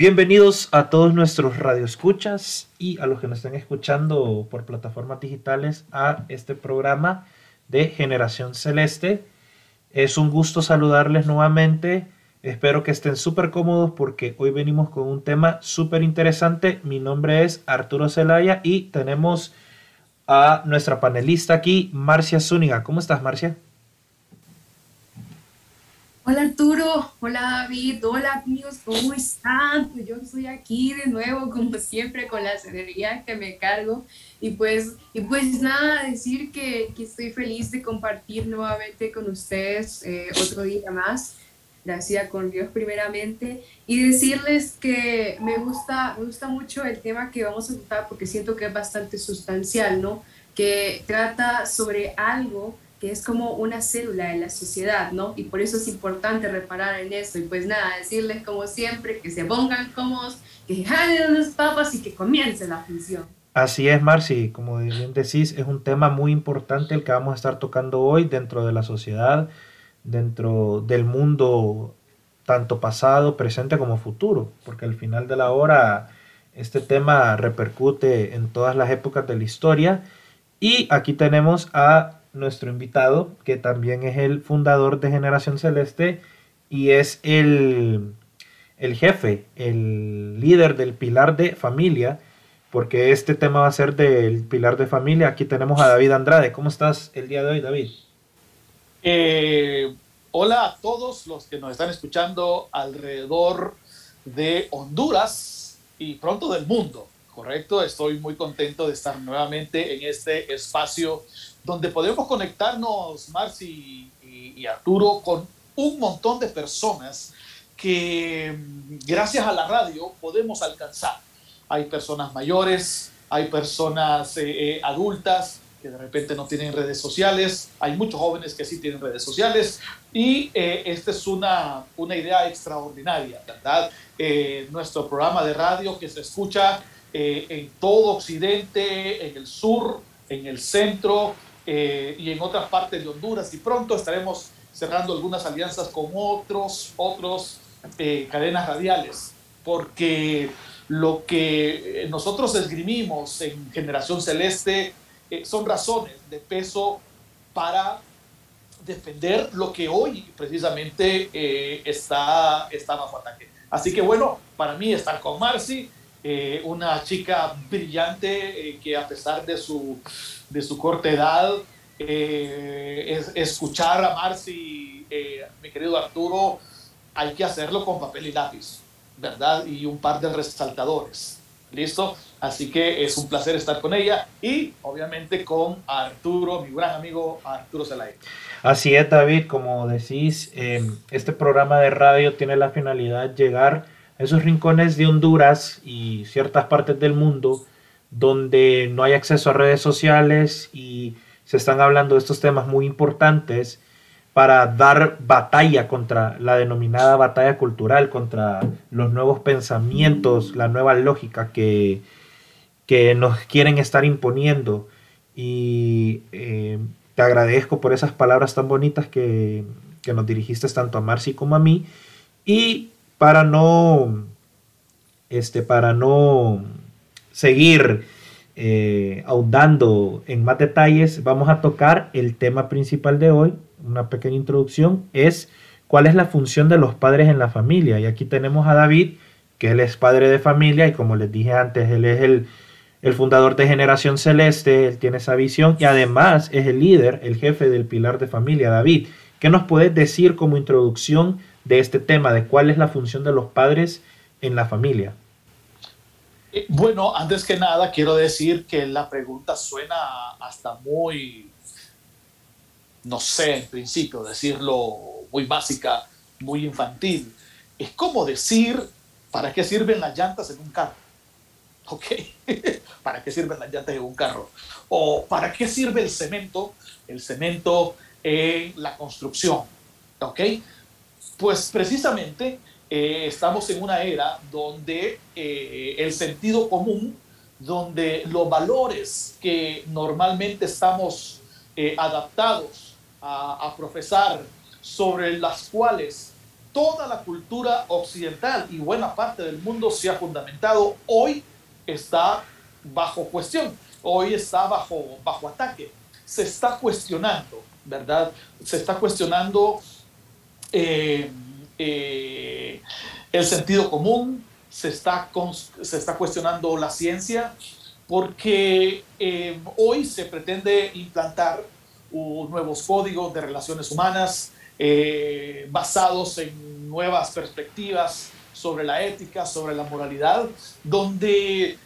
Bienvenidos a todos nuestros radioescuchas y a los que nos estén escuchando por plataformas digitales a este programa de Generación Celeste. Es un gusto saludarles nuevamente. Espero que estén súper cómodos porque hoy venimos con un tema súper interesante. Mi nombre es Arturo Zelaya y tenemos a nuestra panelista aquí, Marcia Zúñiga. ¿Cómo estás, Marcia? Hola Arturo, hola David, hola amigos, ¿cómo están? Pues yo estoy aquí de nuevo, como siempre, con la serenidad que me cargo. Y pues, y pues nada, decir que, que estoy feliz de compartir nuevamente con ustedes eh, otro día más. Gracias con Dios primeramente. Y decirles que me gusta, me gusta mucho el tema que vamos a tratar porque siento que es bastante sustancial, ¿no? Que trata sobre algo que es como una célula de la sociedad, ¿no? Y por eso es importante reparar en eso. Y pues nada, decirles como siempre que se pongan cómodos, que jalen los papas y que comience la función. Así es, Marci, como bien decís, es un tema muy importante el que vamos a estar tocando hoy dentro de la sociedad, dentro del mundo, tanto pasado, presente como futuro, porque al final de la hora este tema repercute en todas las épocas de la historia. Y aquí tenemos a nuestro invitado, que también es el fundador de Generación Celeste y es el, el jefe, el líder del pilar de familia, porque este tema va a ser del pilar de familia. Aquí tenemos a David Andrade. ¿Cómo estás el día de hoy, David? Eh, hola a todos los que nos están escuchando alrededor de Honduras y pronto del mundo. Correcto, estoy muy contento de estar nuevamente en este espacio donde podemos conectarnos, Marci y, Arturo, con un montón de personas que gracias a la radio podemos alcanzar. Hay personas mayores, hay personas eh, eh, adultas que de repente no tienen redes sociales, hay muchos jóvenes que sí tienen redes sociales y eh, esta es una, una idea extraordinaria, ¿verdad? nuestro programa de radio que se escucha en todo Occidente, en el sur, en el centro, eh, y en otras partes de Honduras y pronto estaremos cerrando algunas alianzas con otros, otros eh, cadenas radiales, porque lo que nosotros esgrimimos en Generación Celeste eh, son razones de peso para defender lo que hoy precisamente está, está bajo ataque. Así que bueno, para mí estar con Marcy, una chica brillante que a pesar de su de su corta edad, eh, escuchar a Marcy, eh, mi querido Arturo, hay que hacerlo con papel y lápiz, ¿verdad? Y un par de resaltadores. ¿Listo? Así que es un placer estar con ella y obviamente con Arturo, mi gran amigo Arturo Zelay. Así es, David, como decís, em, este programa de radio tiene la finalidad de llegar a esos rincones de Honduras y ciertas partes del mundo donde no hay acceso a redes sociales y se están hablando de estos temas muy importantes para dar batalla contra la denominada batalla cultural, contra los nuevos pensamientos, la nueva lógica que, que nos quieren estar imponiendo. Y eh, te agradezco por esas palabras tan bonitas que, que nos dirigiste tanto a Marcy como a mí. Y para no, este, para no seguir eh, ahondando en más detalles, vamos a tocar el tema principal de hoy, una pequeña introducción, es cuál es la función de los padres en la familia. Y aquí tenemos a David, que él es padre de familia y como les dije antes, él es el, el fundador de Generación Celeste, él tiene esa visión y además es el líder, el jefe del pilar de familia. David, ¿qué nos puedes decir como introducción de este tema, de cuál es la función de los padres en la familia? Eh, bueno, antes que nada, quiero decir que la pregunta suena hasta muy, no sé, en principio, decirlo muy básica, muy infantil. Es como decir, ¿para qué sirven las llantas en un carro? ¿Ok? ¿Para qué sirven las llantas de un carro? ¿O para qué sirve el cemento? El cemento en la construcción. ¿Ok? Pues precisamente eh, estamos en una era donde eh, el sentido común, donde los valores que normalmente estamos eh, adaptados a, profesar, sobre las cuales toda la cultura occidental y buena parte del mundo se ha fundamentado, hoy está bajo cuestión, hoy está bajo, bajo ataque, se está cuestionando, ¿verdad? Se está cuestionando eh, el sentido común, se está, se está cuestionando la ciencia, porque eh, hoy se pretende implantar nuevos códigos de relaciones humanas basados en nuevas perspectivas sobre la ética, sobre la moralidad, donde,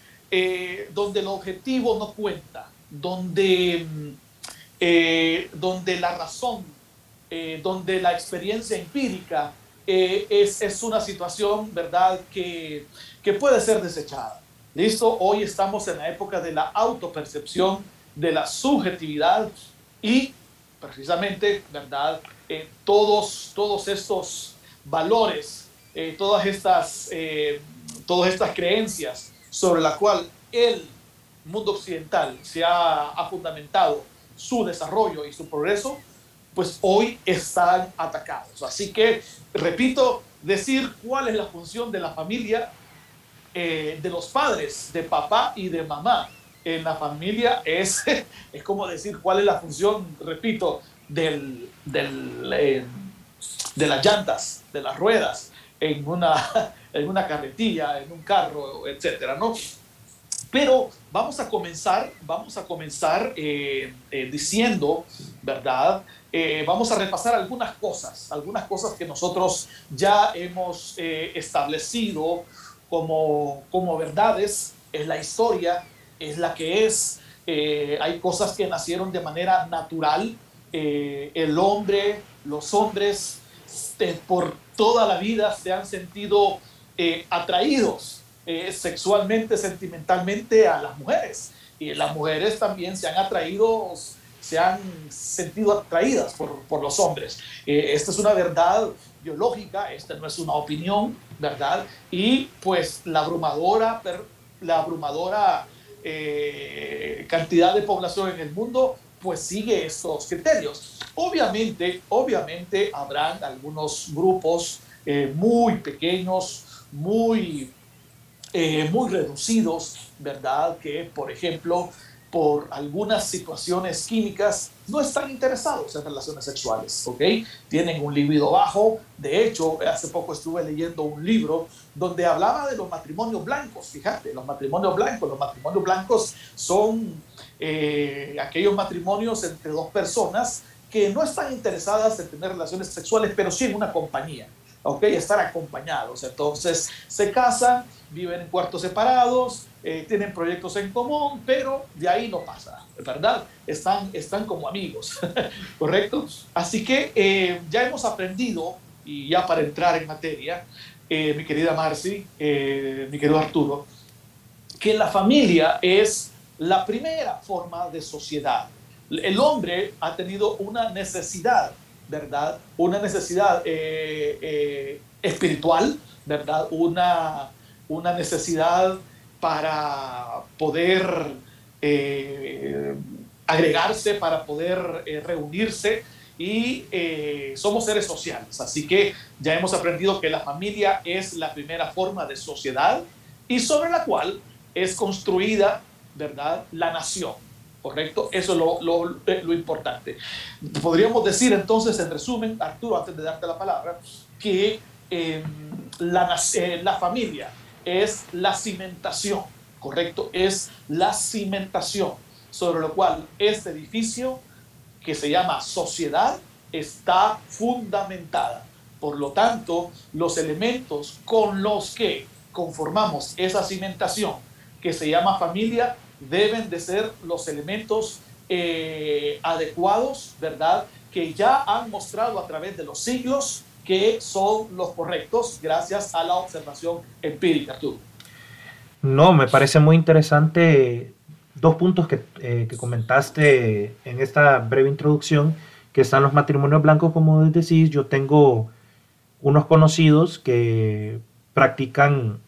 donde el objetivo no cuenta, donde, donde la razón eh, donde la experiencia empírica eh, es, es, una situación, ¿verdad?, que, que puede ser desechada. ¿Listo? Hoy estamos en la época de la autopercepción, de la subjetividad y precisamente, ¿verdad?, eh, todos, todos estos valores, todas, estas, todas estas creencias sobre la cual el mundo occidental se ha, ha fundamentado su desarrollo y su progreso, pues hoy están atacados. Así que, repito, decir cuál es la función de la familia, eh, de los padres, de papá y de mamá en la familia es, es como decir cuál es la función, repito, del, del eh, de las llantas, de las ruedas, en una, en una carretilla, en un carro, etcétera, ¿no? Pero vamos a comenzar, vamos a comenzar eh, diciendo, ¿verdad? Eh, vamos a repasar algunas cosas, algunas cosas que nosotros ya hemos eh, establecido como, como verdades. Es la historia, es la que es. Eh, hay cosas que nacieron de manera natural. el hombre, los hombres, por toda la vida se han sentido atraídos sexualmente, sentimentalmente a las mujeres. Y las mujeres también se han atraído se han sentido atraídas por, por los hombres. Eh, esta es una verdad biológica, esta no es una opinión, ¿verdad? Y pues la abrumadora, la abrumadora eh, cantidad de población en el mundo pues sigue estos criterios. Obviamente, obviamente habrán algunos grupos eh, muy pequeños, muy, muy reducidos, ¿verdad? Que, por ejemplo, por algunas situaciones químicas no están interesados en relaciones sexuales, ¿ok? Tienen un libido bajo. De hecho, hace poco estuve leyendo un libro donde hablaba de los matrimonios blancos. Fíjate, los matrimonios blancos. Los matrimonios blancos son eh, aquellos matrimonios entre dos personas que no están interesadas en tener relaciones sexuales, pero sí en una compañía. ¿Ok? Estar acompañados. Entonces se casan, viven en cuartos separados, eh, tienen proyectos en común, pero de ahí no pasa, ¿verdad? Están, están como amigos, ¿correcto? Así que eh, ya hemos aprendido, y ya para entrar en materia, eh, mi querida Marci, mi querido Arturo, que la familia es la primera forma de sociedad. El hombre ha tenido una necesidad, ¿verdad? Una necesidad espiritual, ¿verdad? Una, una necesidad para poder eh, agregarse, para poder eh, reunirse y eh, somos seres sociales. Así que ya hemos aprendido que la familia es la primera forma de sociedad y sobre la cual es construida, ¿verdad?, la nación. ¿Correcto? Eso es lo, importante. Podríamos decir entonces, en resumen, Arturo, antes de darte la palabra, que la, la familia es la cimentación, ¿correcto? Es la cimentación sobre lo cual este edificio, que se llama sociedad, está fundamentada. Por lo tanto, los elementos con los que conformamos esa cimentación, que se llama familia, deben de ser los elementos eh, adecuados, ¿verdad? Que ya han mostrado a través de los siglos que son los correctos gracias a la observación empírica. ¿Tú? No, me parece muy interesante dos puntos que, eh, que, comentaste en esta breve introducción, que están los matrimonios blancos, como decís, yo tengo unos conocidos que practican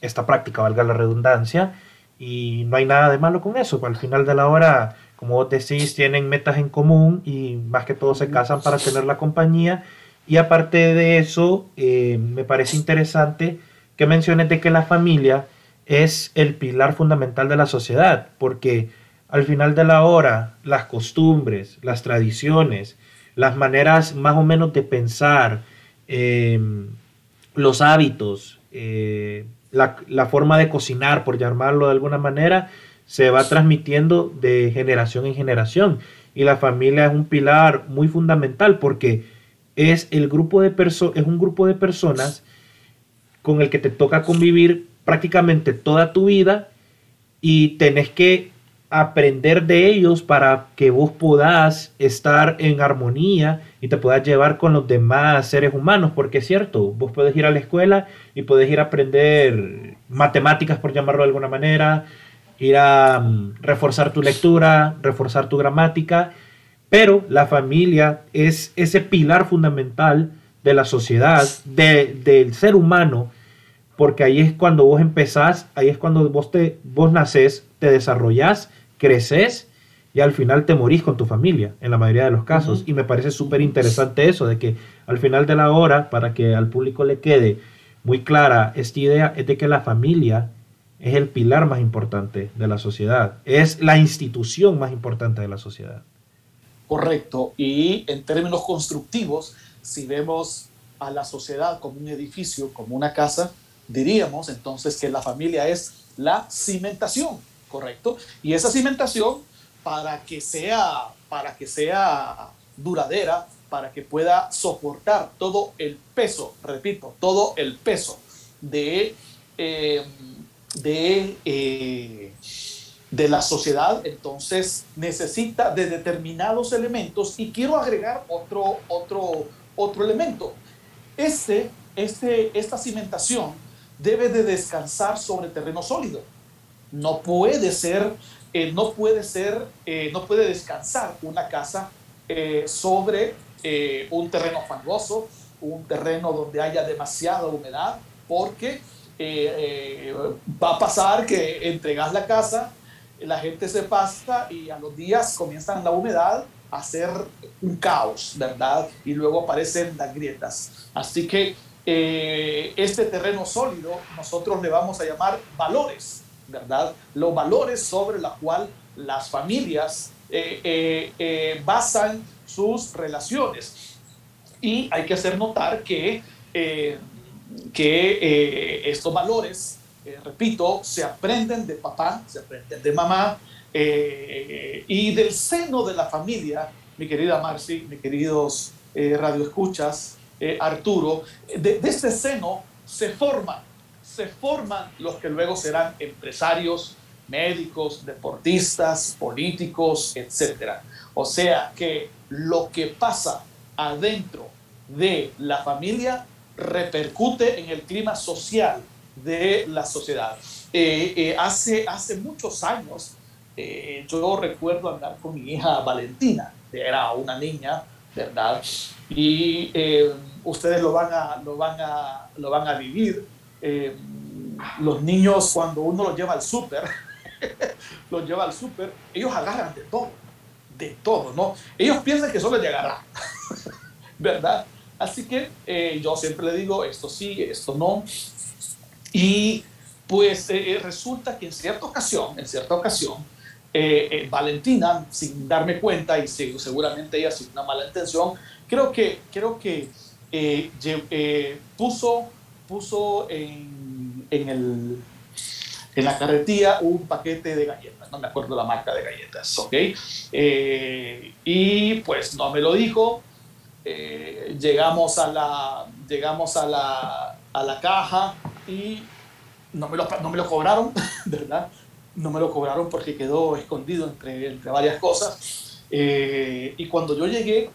esta práctica, valga la redundancia, y no hay nada de malo con eso. Al final de la hora, como vos decís, tienen metas en común y más que todo se casan para tener la compañía. Y aparte de eso, eh, me parece interesante que menciones de que la familia es el pilar fundamental de la sociedad, porque al final de la hora, las costumbres, las tradiciones, las maneras más o menos de pensar, eh, los hábitos, eh, la, forma de cocinar, por llamarlo de alguna manera, se va transmitiendo de generación en generación. Y la familia es un pilar muy fundamental porque es, el grupo de es un grupo de personas con el que te toca convivir prácticamente toda tu vida y tenés que aprender de ellos para que vos puedas estar en armonía y te puedas llevar con los demás seres humanos, porque es cierto, vos puedes ir a la escuela y puedes ir a aprender matemáticas, por llamarlo de alguna manera, ir a mm, reforzar tu lectura, reforzar tu gramática, pero la familia es ese pilar fundamental de la sociedad, del ser humano, porque ahí es cuando vos empezás, ahí es cuando vos, te, vos nacés, te desarrollás, creces y al final te morís con tu familia, en la mayoría de los casos. Y me parece súper interesante eso, de que al final de la hora, para que al público le quede muy clara esta idea, es de que la familia es el pilar más importante de la sociedad, es la institución más importante de la sociedad. Correcto. Y en términos constructivos, si vemos a la sociedad como un edificio, como una casa, diríamos entonces que la familia es la cimentación, ¿correcto? Y esa cimentación, para que sea, para que sea duradera, para que pueda soportar todo el peso, repito, todo el peso de, eh, de, eh, de la sociedad, entonces necesita de determinados elementos y quiero agregar otro, otro, otro elemento. Este, este, esta cimentación debe de descansar sobre terreno sólido. No puede ser, eh, no puede ser, eh, no puede descansar una casa eh, sobre un terreno fangoso, un terreno donde haya demasiada humedad, porque va a pasar que entregas la casa, la gente se pasa y a los días comienzan la humedad a ser un caos, ¿verdad? Y luego aparecen las grietas. Así que este terreno sólido nosotros le vamos a llamar valores, ¿verdad? Los valores sobre los cuales las familias eh, eh, basan sus relaciones. Y hay que hacer notar que, que estos valores, repito, se aprenden de papá, se aprenden de mamá y del seno de la familia, mi querida Marcy, mis queridos radioescuchas, eh, Arturo, de, este seno se forman, se forman los que luego serán empresarios, médicos, deportistas, políticos, etc. O sea que lo que pasa adentro de la familia repercute en el clima social de la sociedad. Eh, eh, hace, hace muchos años, yo recuerdo andar con mi hija Valentina, que era una niña, ¿verdad? y eh, ustedes lo van a, lo van a, lo van a vivir. Eh, los niños cuando uno los lleva al súper, los lleva al súper, ellos agarran de todo, de todo, ¿no? Ellos piensan que solo es de agarrar, ¿verdad? Así que eh, yo siempre le digo, esto sí, esto no. Y pues resulta que en cierta ocasión, en cierta ocasión, Valentina, sin darme cuenta y seguramente ella sin una mala intención, creo que, creo que eh, eh, puso, puso en, en, el, en la carretilla un paquete de galletas, no me acuerdo la marca de galletas, ¿ok? Eh, y pues no me lo dijo, llegamos, a la, llegamos a, la, a la caja y no me lo, no me lo cobraron, ¿verdad? No me lo cobraron porque quedó escondido entre, entre varias cosas. y cuando yo llegué,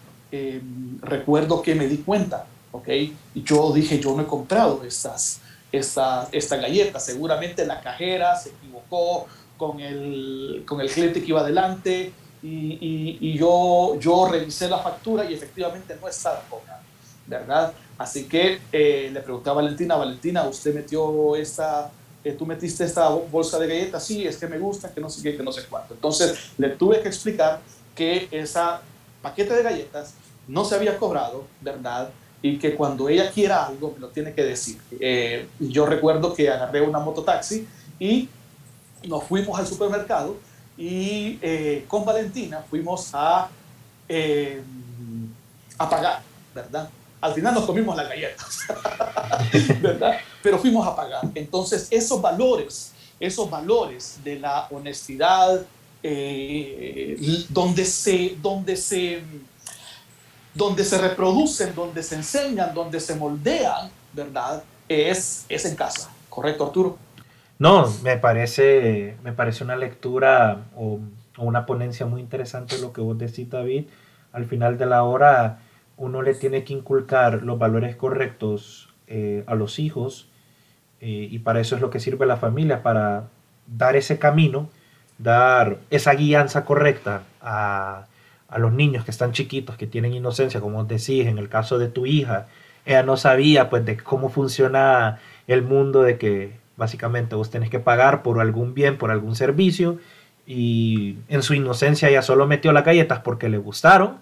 recuerdo que me di cuenta, ¿ok? Y yo dije, yo no he comprado estas, esta, esta galleta. Seguramente la cajera se equivocó con el, con el cliente que iba adelante y, y, yo, yo revisé la factura y efectivamente no estaba cobrada, ¿verdad? Así que eh, le pregunté a Valentina, Valentina, ¿usted metió esta, eh, tú metiste esta bolsa de galletas? Sí, es que me gusta, que no sé qué, que no sé cuánto. Entonces le tuve que explicar que esa paquete de galletas no se había cobrado, ¿verdad? Y que cuando ella quiera algo me lo tiene que decir. Eh, yo recuerdo que agarré una mototaxi y nos fuimos al supermercado y eh, con Valentina fuimos a, eh, a pagar, ¿verdad? Al final nos comimos las galletas, ¿verdad? Pero fuimos a pagar. Entonces, esos valores, esos valores de la honestidad, donde, se, donde, se, donde se reproducen, donde se enseñan, donde se moldean, ¿verdad? Es, es en casa. ¿Correcto, Arturo? No, me parece, me parece una lectura o, una ponencia muy interesante lo que vos decís, David. Al final de la hora, uno le tiene que inculcar los valores correctos eh, a los hijos eh, y para eso es lo que sirve la familia, para dar ese camino, dar esa guianza correcta a, a los niños que están chiquitos, que tienen inocencia, como decís, en el caso de tu hija, ella no sabía pues de cómo funciona el mundo, de que Básicamente vos tenés que pagar por algún bien, por algún servicio. Y en su inocencia ella solo metió las galletas porque le gustaron,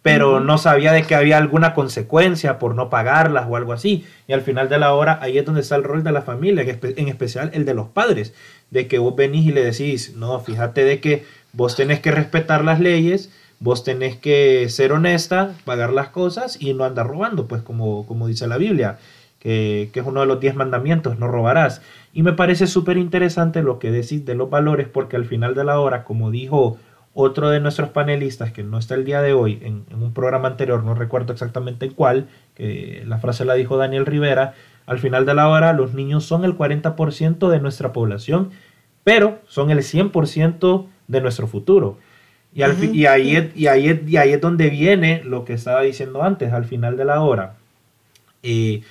pero no sabía de que había alguna consecuencia por no pagarlas o algo así. Y al final de la hora, ahí es donde está el rol de la familia, en especial el de los padres, de que vos venís y le decís, no, fíjate de que vos tenés que respetar las leyes, vos tenés que ser honesta, pagar las cosas y no andar robando, pues como, como dice la Biblia que, es uno de los diez mandamientos, no robarás. Y me parece súper interesante lo que decís de los valores, porque al final de la hora, como dijo otro de nuestros panelistas, que no está el día de hoy, en, un programa anterior, no recuerdo exactamente en cuál, que la frase la dijo Daniel Rivera, al final de la hora los niños son el 40% de nuestra población, pero son el 100% de nuestro futuro. Y, al, y, ahí, y, ahí, y ahí es donde viene lo que estaba diciendo antes, al final de la hora. Eh,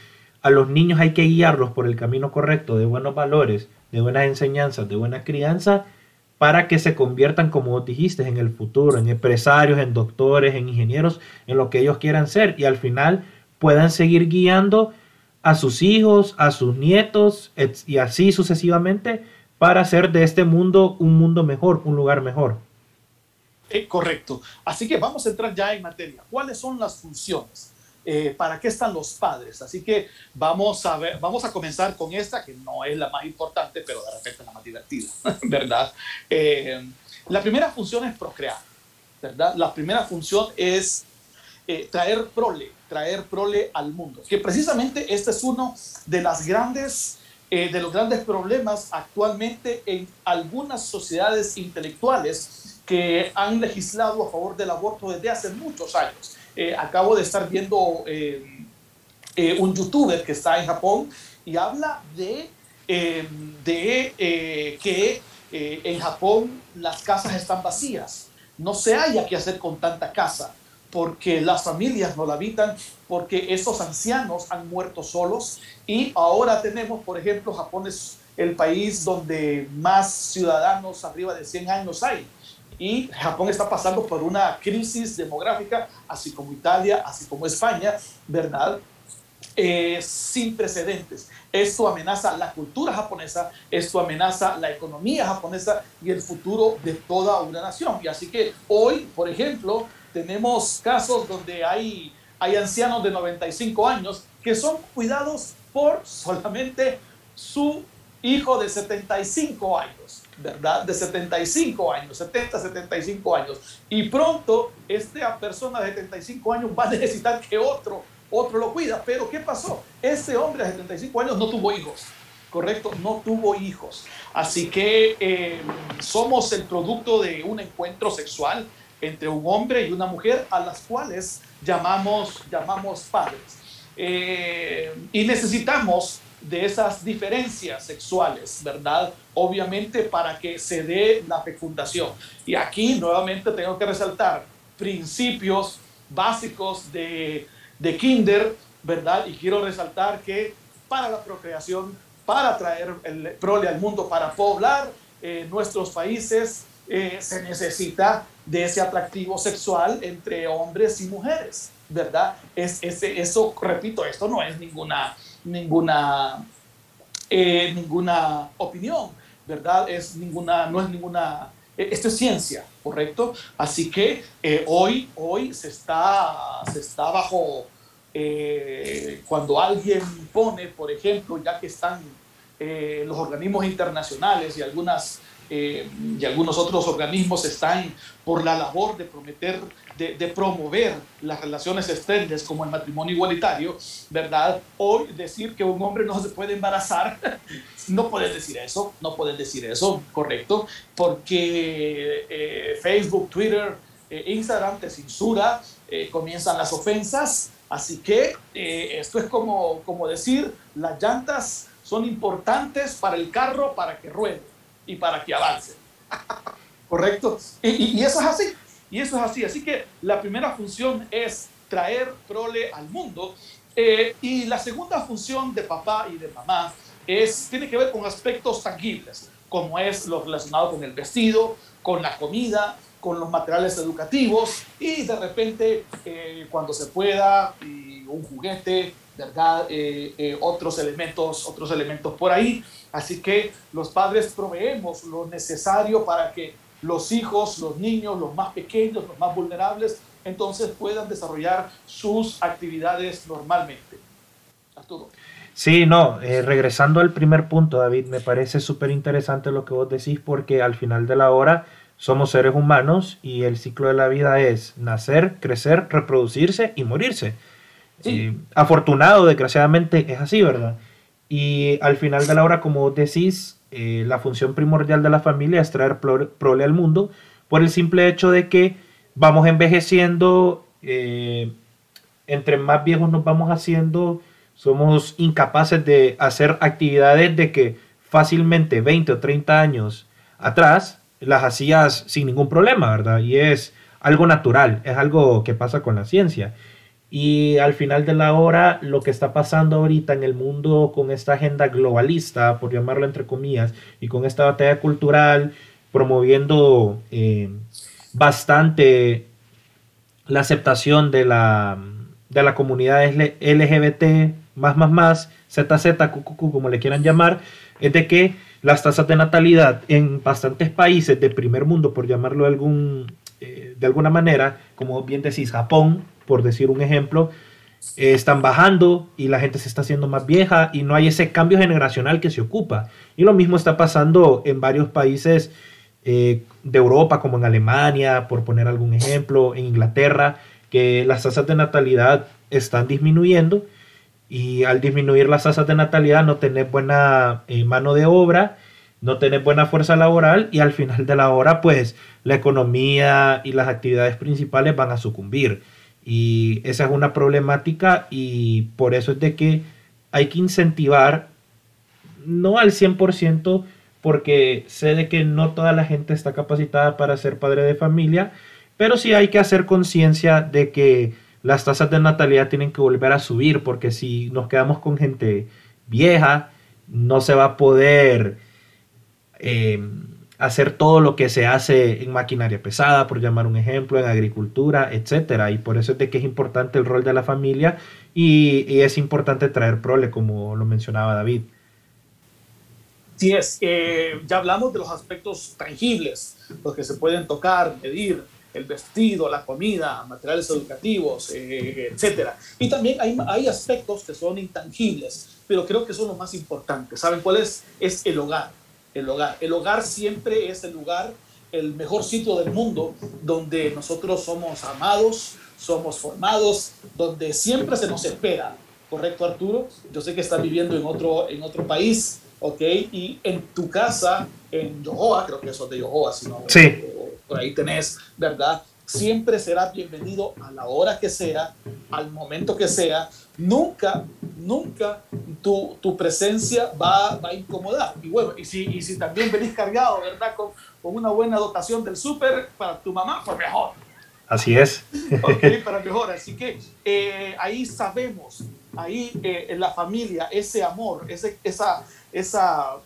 a los niños hay que guiarlos por el camino correcto de buenos valores, de buenas enseñanzas, de buena crianza, para que se conviertan, como dijiste, en el futuro, en empresarios, en doctores, en ingenieros, en lo que ellos quieran ser y al final puedan seguir guiando a sus hijos, a sus nietos y así sucesivamente para hacer de este mundo un mundo mejor, un lugar mejor. Eh, correcto. Así que vamos a entrar ya en materia. ¿Cuáles son las funciones? Eh, para qué están los padres. Así que vamos a, ver, vamos a comenzar con esta, que no es la más importante, pero de repente es la más divertida, ¿verdad? Eh, la primera función es procrear, ¿verdad? La primera función es traer prole, traer prole al mundo, que precisamente este es uno de los grandes problemas actualmente en algunas sociedades intelectuales que han legislado a favor del aborto desde hace muchos años. Eh, acabo de estar viendo eh, eh, un youtuber que está en Japón y habla de, de que en Japón las casas están vacías. No se haya que hacer con tanta casa porque las familias no la habitan, porque esos ancianos han muerto solos y ahora tenemos, por ejemplo, Japón es el país donde más ciudadanos arriba de 100 años hay y Japón está pasando por una crisis demográfica, así como Italia, así como España, ¿verdad? Eh, sin precedentes. Esto amenaza la cultura japonesa, esto amenaza la economía japonesa y el futuro de toda una nación. Y así que hoy, por ejemplo, tenemos casos donde hay, hay ancianos de 95 años que son cuidados por solamente su hijo de 75 años. ¿Verdad? De 75 años, 70, 75 años. Y pronto esta persona de 75 años va a necesitar que otro, otro lo cuida. Pero ¿qué pasó? Ese hombre de 75 años no tuvo hijos. Correcto, no tuvo hijos. Así que eh, somos el producto de un encuentro sexual entre un hombre y una mujer a las cuales llamamos, llamamos padres. Eh, y necesitamos de esas diferencias sexuales, ¿verdad? Obviamente para que se dé la fecundación. Y aquí nuevamente tengo que resaltar principios básicos de, de kinder, ¿verdad? Y quiero resaltar que para la procreación, para traer el prole al mundo, para poblar eh, nuestros países, eh, se necesita de ese atractivo sexual entre hombres y mujeres, ¿verdad? Es, ese, eso, repito, esto no es ninguna, ninguna, eh, ninguna opinión, ¿verdad? Es ninguna, no es ninguna, esto es ciencia, ¿correcto? Así que hoy, hoy se está, se está bajo eh, cuando alguien pone, por ejemplo, ya que están eh, los organismos internacionales y, algunas, eh, y algunos otros organismos están por la labor de prometer, de, promover las relaciones estériles como el matrimonio igualitario, ¿verdad? Hoy decir que un hombre no se puede embarazar, no puedes decir eso, no puedes decir eso, correcto, porque Facebook, Twitter, Instagram te censura, comienzan las ofensas, Así que eh, esto es como, como decir, las llantas son importantes para el carro para que ruede y para que avance. ¿Correcto? Y, eso es así. Y eso es así. Así que la primera función es traer prole al mundo. Eh, y la segunda función de papá y de mamá es, tiene que ver con aspectos tangibles, como es lo relacionado con el vestido, con la comida, con los materiales educativos y de repente eh, cuando se pueda y un juguete, ¿verdad? Eh, eh, otros elementos, otros elementos por ahí. Así que los padres proveemos lo necesario para que los hijos, los niños, los más pequeños, los más vulnerables, entonces puedan desarrollar sus actividades normalmente. Arturo. Sí, no, regresando al primer punto, David, me parece súper interesante lo que vos decís porque al final de la hora somos seres humanos y el ciclo de la vida es nacer, crecer, reproducirse y morirse. Eh, afortunado, desgraciadamente, es así, ¿verdad? Y al final de la hora, como decís, eh, la función primordial de la familia es traer prole al mundo por el simple hecho de que vamos envejeciendo, eh, entre más viejos nos vamos haciendo, somos incapaces de hacer actividades de que fácilmente 20 o 30 años atrás las hacías sin ningún problema, ¿verdad? Y es algo natural, es algo que pasa con la ciencia. Y al final de la hora, lo que está pasando ahorita en el mundo con esta agenda globalista, por llamarlo entre comillas, y con esta batalla cultural, promoviendo eh, bastante la aceptación de la, de la comunidad LGBT, más, más, más, ZZ, como le quieran llamar, es de que las tasas de natalidad en bastantes países de primer mundo, por llamarlo algún, eh, de alguna manera, como bien decís, Japón, por decir un ejemplo, eh, están bajando y la gente se está haciendo más vieja y no hay ese cambio generacional que se ocupa. Y lo mismo está pasando en varios países eh, de Europa, como en Alemania, por poner algún ejemplo, en Inglaterra, que las tasas de natalidad están disminuyendo y al disminuir las tasas de natalidad no tenés buena eh, mano de obra, no tenés buena fuerza laboral y al final de la hora pues la economía y las actividades principales van a sucumbir. Y esa es una problemática y por eso es de que hay que incentivar, no al 100%, porque sé de que no toda la gente está capacitada para ser padre de familia, pero sí hay que hacer conciencia de que las tasas de natalidad tienen que volver a subir porque si nos quedamos con gente vieja, no se va a poder eh, hacer todo lo que se hace en maquinaria pesada, por llamar un ejemplo, en agricultura, etcétera. Y por eso es de que es importante el rol de la familia y, es importante traer prole, como lo mencionaba David. Sí es, eh, ya hablamos de los aspectos tangibles, los que se pueden tocar, medir, el vestido, la comida, materiales educativos, eh, etc. Y también hay, hay aspectos que son intangibles, pero creo que son los más importantes. ¿Saben cuál es? Es el hogar. El hogar. El hogar siempre es el lugar, el mejor sitio del mundo donde nosotros somos amados, somos formados, donde siempre se nos espera. ¿Correcto, Arturo? Yo sé que estás viviendo en otro, en otro país, ¿ok? Y en tu casa, en Yohoa, creo que eso es de Yohoa, si no, sí por ahí tenés, ¿verdad? Siempre será bienvenido a la hora que sea, al momento que sea. Nunca, nunca tu, tu presencia va, va, a incomodar. Y bueno, y si, y si también venís cargado, ¿verdad? Con, con una buena dotación del súper para tu mamá, pues mejor. Así es. ok, para mejor. Así que eh, ahí sabemos, ahí eh, en la familia, ese amor, ese, esa, esa,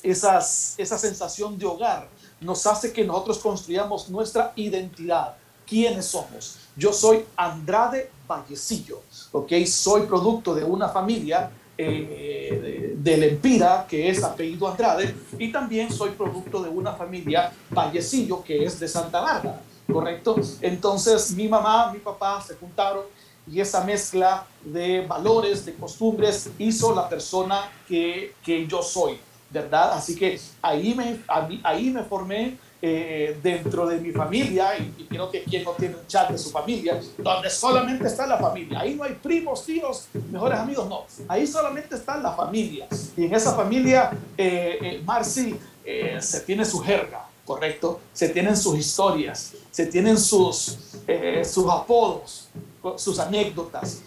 esas, esa sensación de hogar nos hace que nosotros construyamos nuestra identidad. ¿Quiénes somos? Yo soy Andrade Vallecillo, ¿ok? Soy producto de una familia eh, del Empira, que es apellido Andrade, y también soy producto de una familia Vallecillo, que es de Santa Bárbara. ¿correcto? Entonces mi mamá, mi papá se juntaron y esa mezcla de valores, de costumbres, hizo la persona que, que yo soy, ¿verdad? Así que ahí me, ahí me formé eh, dentro de mi familia, y, creo que quien no tiene un chat de su familia, donde solamente está la familia. Ahí no hay primos, tíos, mejores amigos, no. Ahí solamente está la familia. Y en esa familia, eh, eh Marcy eh, se tiene su jerga, ¿correcto? Se tienen sus historias, se tienen sus, eh, sus apodos, sus anécdotas.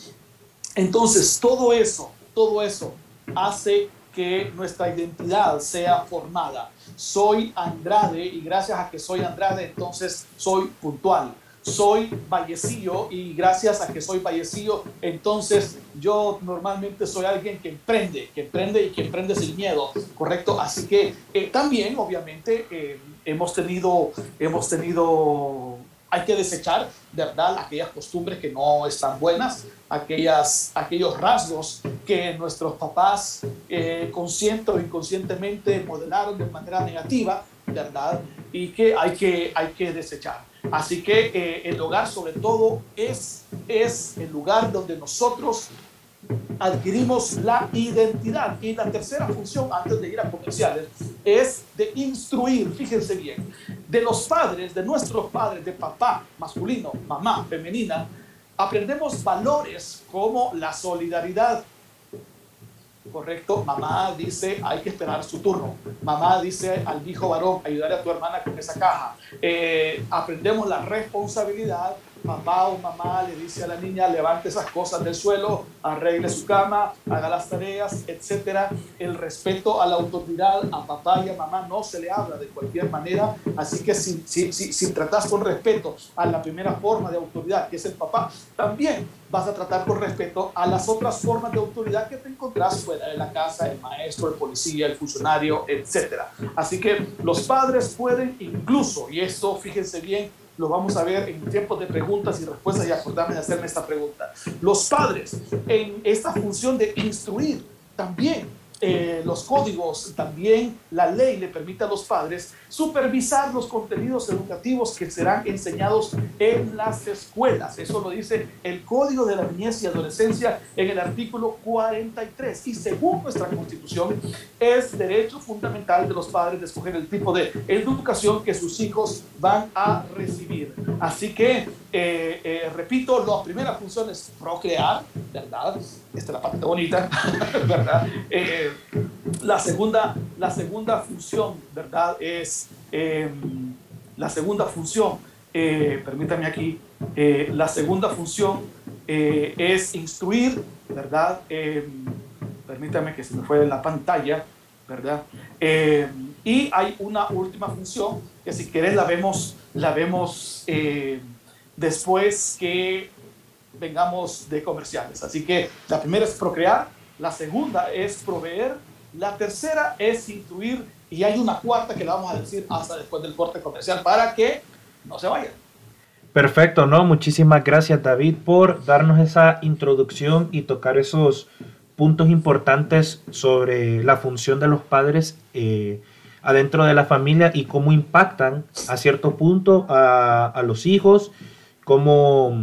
Entonces, todo eso, todo eso hace que nuestra identidad sea formada. Soy Andrade y gracias a que soy Andrade, entonces soy puntual soy vallecillo y gracias a que soy vallecillo, entonces yo normalmente soy alguien que emprende, que emprende y que emprende sin miedo, ¿correcto? Así que eh, también, obviamente, eh, hemos tenido, hemos tenido, hay que desechar, ¿verdad? Aquellas costumbres que no están buenas, aquellas, aquellos rasgos que nuestros papás, eh, o inconscientemente, modelaron de manera negativa, ¿verdad? Y que hay que, hay que desechar. Así que eh, el hogar sobre todo es, es el lugar donde nosotros adquirimos la identidad. Y la tercera función, antes de ir a comerciales, es de instruir, fíjense bien, de los padres, de nuestros padres, de papá masculino, mamá femenina, aprendemos valores como la solidaridad, correcto, mamá dice hay que esperar su turno. Mamá dice al hijo varón, ayudaré a tu hermana con esa caja. Eh, aprendemos la responsabilidad papá o mamá le dice a la niña, levante esas cosas del suelo, arregle su cama, haga las tareas, etc. El respeto a la autoridad, a papá y a mamá no se le habla de cualquier manera, así que si, si, si, si tratas con respeto a la primera forma de autoridad, que es el papá, también vas a tratar con respeto a las otras formas de autoridad que te encontrás fuera de la casa, el maestro, el policía, el funcionario, etc. Así que los padres pueden incluso, y esto fíjense bien, lo vamos a ver en tiempos de preguntas y respuestas y acordarme de hacerme esta pregunta. Los padres en esta función de instruir también eh, los códigos, también la ley le permite a los padres supervisar los contenidos educativos que serán enseñados en las escuelas. Eso lo dice el Código de la Niñez y Adolescencia en el artículo 43. Y según nuestra Constitución, es derecho fundamental de los padres de escoger el tipo de educación que sus hijos van a recibir. Así que, eh, eh, repito, la primera función es procrear, ¿verdad? Esta es la parte bonita, ¿verdad? Eh, la, segunda, la segunda función, ¿verdad? Es em, la segunda función, permítame aquí, la segunda función es instruir, ¿verdad? Em, permítame que se me fue en la pantalla, ¿verdad? Em, y hay una última función que si querés la vemos, la vemos después que vengamos de comerciales. Así que la primera es procrear, la segunda es proveer, la tercera es instruir y hay una cuarta que la vamos a decir hasta después del corte comercial para que no se vayan. Perfecto, ¿no? Muchísimas gracias David por darnos esa introducción y tocar esos puntos importantes sobre la función de los padres eh, adentro de la familia y cómo impactan a cierto punto a, a los hijos, cómo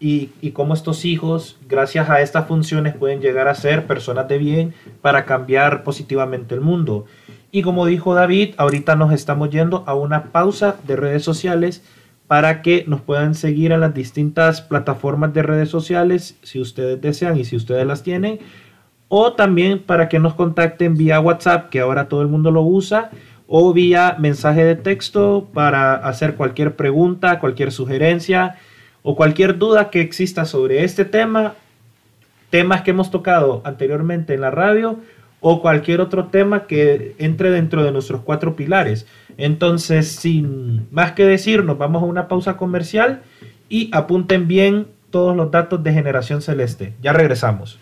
y, y cómo estos hijos, gracias a estas funciones, pueden llegar a ser personas de bien para cambiar positivamente el mundo. Y como dijo David, ahorita nos estamos yendo a una pausa de redes sociales para que nos puedan seguir en las distintas plataformas de redes sociales si ustedes desean y si ustedes las tienen. O también para que nos contacten vía WhatsApp, que ahora todo el mundo lo usa, o vía mensaje de texto para hacer cualquier pregunta, cualquier sugerencia o cualquier duda que exista sobre este tema, temas que hemos tocado anteriormente en la radio o cualquier otro tema que entre dentro de nuestros cuatro pilares. Entonces, sin más que decir, nos vamos a una pausa comercial y apunten bien todos los datos de Generación Celeste. Ya regresamos.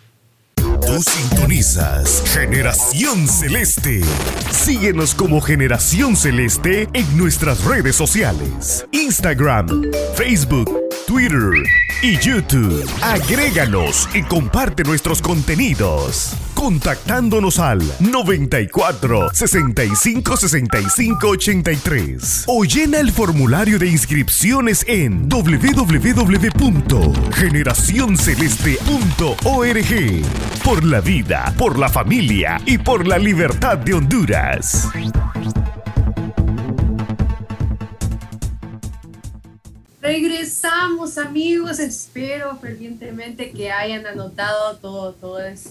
Tú sintonizas Generación Celeste. Síguenos como Generación Celeste en nuestras redes sociales. Instagram, Facebook, Twitter y YouTube. Agréganos y comparte nuestros contenidos. Contactándonos al 94 65 65 83 o llena el formulario de inscripciones en www.generacionceleste.org. Por la vida, por la familia y por la libertad de Honduras. Regresamos amigos, espero fervientemente que hayan anotado todo, todas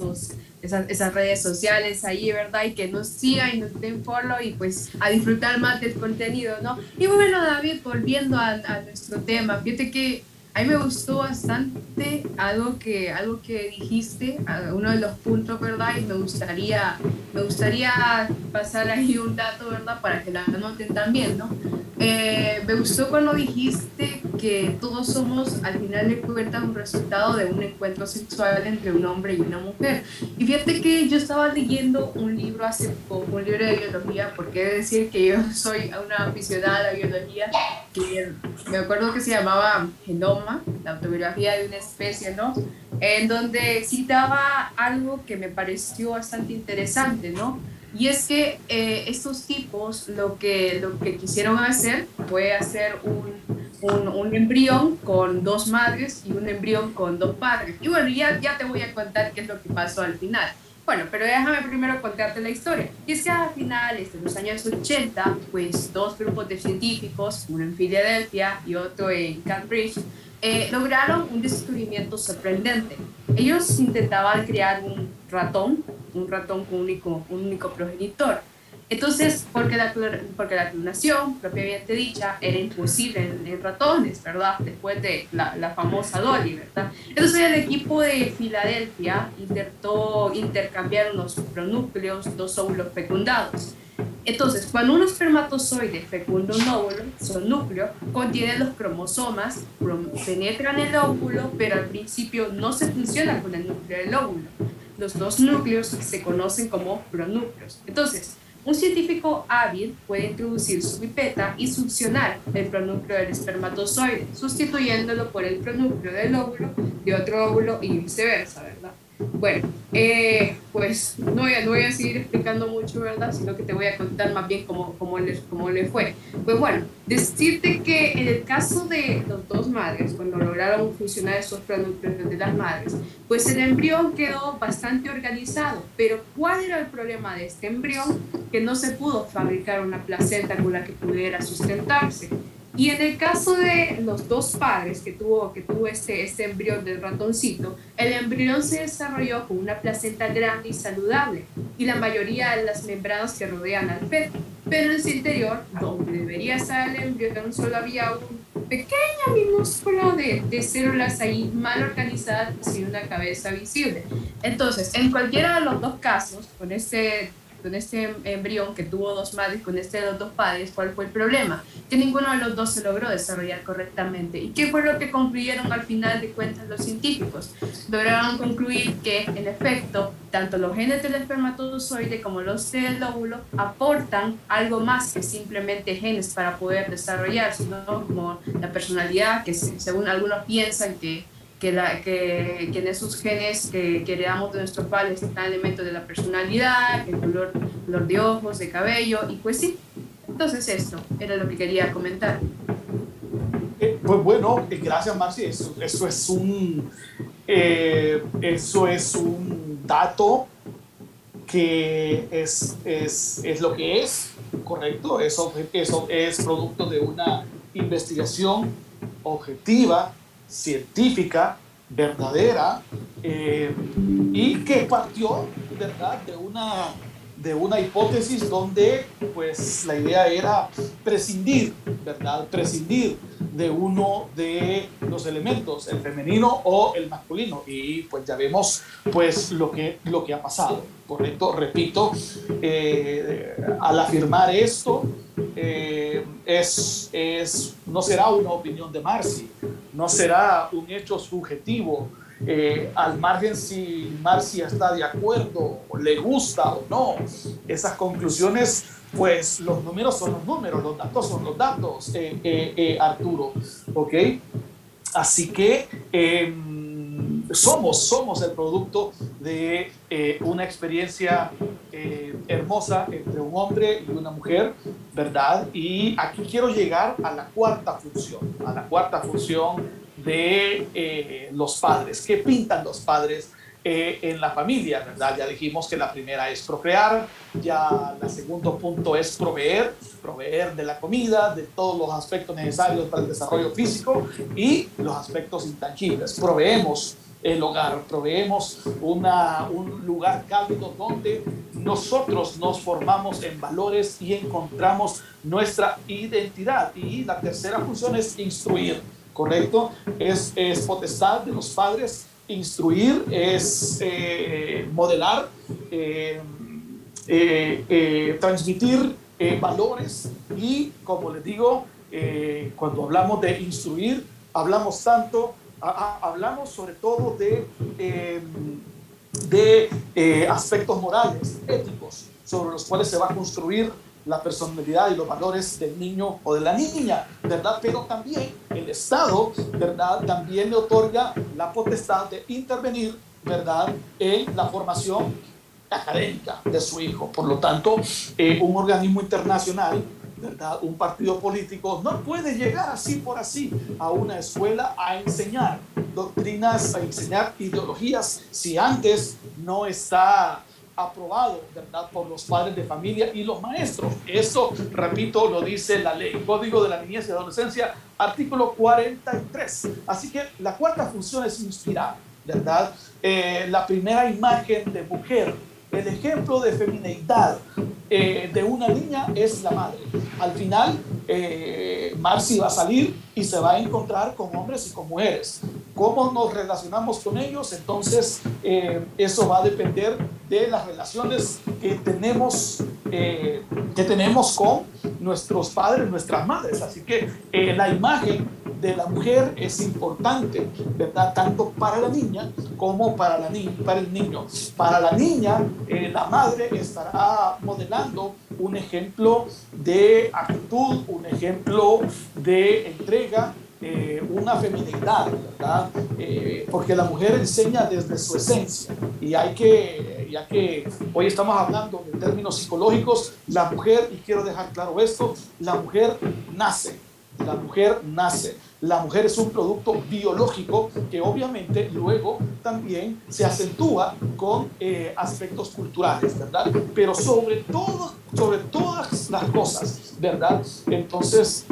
esas, esas, redes sociales ahí, ¿verdad? Y que nos sigan y nos den follow y pues a disfrutar más del contenido, ¿no? Y bueno David, volviendo a, a nuestro tema, fíjate que a mí me gustó bastante algo que, algo que dijiste, uno de los puntos, ¿verdad? Y me gustaría, me gustaría pasar ahí un dato, ¿verdad? Para que la anoten también, ¿no? Eh, me gustó cuando dijiste que todos somos, al final de cuentas, un resultado de un encuentro sexual entre un hombre y una mujer. Y fíjate que yo estaba leyendo un libro hace poco, un libro de biología, porque he de decir que yo soy una aficionada a la biología, me acuerdo que se llamaba Genoma, la autobiografía de una especie, ¿no? En donde citaba algo que me pareció bastante interesante, ¿no? Y es que eh, estos tipos lo que, lo que quisieron hacer fue hacer un, un, un, embrión con dos madres y un embrión con dos padres. Y bueno, ya, ya te voy a contar qué es lo que pasó al final. Bueno, pero déjame primero contarte la historia. Y es que a finales de los años 80, pues dos grupos de científicos, uno en Filadelfia y otro en Cambridge, eh, lograron un descubrimiento sorprendente. Ellos intentaban crear un ratón, un ratón con único, un único progenitor. Entonces, porque la, porque la clonación, propiamente dicha, era imposible en, ratones, ¿verdad? Después de la, la, famosa Dolly, ¿verdad? Entonces el equipo de Filadelfia intentó intercambiar unos pronúcleos, dos óvulos fecundados. Entonces, cuando un espermatozoide fecunda un óvulo, son núcleo, contiene los cromosomas, penetran el óvulo, pero al principio no se funciona con el núcleo del óvulo. Los dos núcleos se conocen como pronúcleos. Entonces, un científico hábil puede introducir su pipeta y succionar el pronúcleo del espermatozoide, sustituyéndolo por el pronúcleo del óvulo de otro óvulo y viceversa, ¿verdad? Bueno, eh, pues no voy, a, no voy a seguir explicando mucho, ¿verdad? Sino que te voy a contar más bien cómo, cómo, le, cómo le fue. Pues bueno, decirte que en el caso de los dos madres, cuando lograron funcionar esos pronúcleos de las madres, pues el embrión quedó bastante organizado. Pero ¿cuál era el problema de este embrión? Que no se pudo fabricar una placenta con la que pudiera sustentarse. Y en el caso de los dos padres que tuvo, que tuvo este, este embrión del ratoncito, el embrión se desarrolló con una placenta grande y saludable y la mayoría de las membranas que rodean al feto. Pero en su interior, donde debería estar el embrión, solo había un pequeño minúsculo de, de células ahí mal organizadas sin una cabeza visible. Entonces, en cualquiera de los dos casos, con este con este embrión que tuvo dos madres, con este de los dos padres, ¿cuál fue el problema? Que ninguno de los dos se logró desarrollar correctamente. ¿Y qué fue lo que concluyeron al final de cuentas los científicos? Lograron concluir que, en efecto, tanto los genes del espermatozoide como los del óvulo aportan algo más que simplemente genes para poder desarrollarse, ¿no? como la personalidad, que según algunos piensan que que, la, que, que, en esos genes que, que, heredamos de nuestros padres están elementos de la personalidad, el color, color de ojos, de cabello, y pues sí. Entonces esto era lo que quería comentar. Eh, pues bueno, eh, gracias Marci, eso, eso es un eh, eso es un dato que es, es, es lo que es, correcto, eso, eso es producto de una investigación objetiva científica, verdadera, eh, y que partió. De, una, de una hipótesis donde pues, la idea era prescindir, ¿verdad? prescindir de uno de los elementos, el femenino o el masculino. Y pues ya vemos pues, lo, que, lo que ha pasado, ¿correcto? Repito, eh, al afirmar esto, eh, es, es, no será una opinión de Marci, no será un hecho subjetivo, eh, al margen si Marci está de acuerdo, o le gusta o no. Esas conclusiones, pues los números son los números, los datos son los datos, eh, Arturo. ¿Ok? Así que em, somos, somos el producto de eh, una experiencia eh, hermosa entre un hombre y una mujer, ¿verdad? Y aquí quiero llegar a la cuarta función, a la cuarta función de eh, los padres. ¿Qué pintan los padres? en la familia, ¿verdad? Ya dijimos que la primera es procrear, ya el segundo punto es proveer, proveer de la comida, de todos los aspectos necesarios para el desarrollo físico y los aspectos intangibles. Proveemos el hogar, proveemos una, un lugar cálido donde nosotros nos formamos en valores y encontramos nuestra identidad. Y la tercera función es instruir, ¿correcto? Es, es potestad de los padres instruir, es eh, modelar, eh, eh, transmitir valores y, como les digo, cuando hablamos de instruir, hablamos tanto, hablamos sobre todo de, de aspectos morales, éticos, sobre los cuales se va a construir la personalidad y los valores del niño o de la niña, ¿verdad? Pero también el Estado, ¿verdad? También le otorga la potestad de intervenir, ¿verdad? En la formación académica de su hijo. Por lo tanto, eh, un organismo internacional, Un partido político no puede llegar así por así a una escuela a enseñar doctrinas, a enseñar ideologías, si antes no está aprobado, ¿verdad?, por los padres de familia y los maestros. Eso, repito, lo dice la ley, Código de la Niñez y Adolescencia, artículo 43. Así que la cuarta función es inspirar, ¿verdad? Eh, la primera imagen de mujer, el ejemplo de femineidad eh, de una niña es la madre. Al final, eh, Marcy va a salir y se va a encontrar con hombres y con mujeres. ¿Cómo nos relacionamos con ellos? Entonces, eh, eso va a depender de las relaciones que tenemos, eh, que tenemos con nuestros padres, nuestras madres. Así que la imagen de la mujer es importante, ¿verdad? Tanto para la niña como para, la ni para el niño. Para la niña, la madre estará modelando un ejemplo de actitud, un ejemplo de entrega, eh, una feminidad, ¿verdad? Eh, porque la mujer enseña desde su esencia y hay que, ya que hoy estamos hablando en términos psicológicos, la mujer, y quiero dejar claro esto, la mujer nace, la mujer nace. La mujer es un producto biológico que obviamente luego también se acentúa con eh, aspectos culturales, ¿verdad? Pero sobre todo, sobre todas las cosas, ¿verdad? Entonces,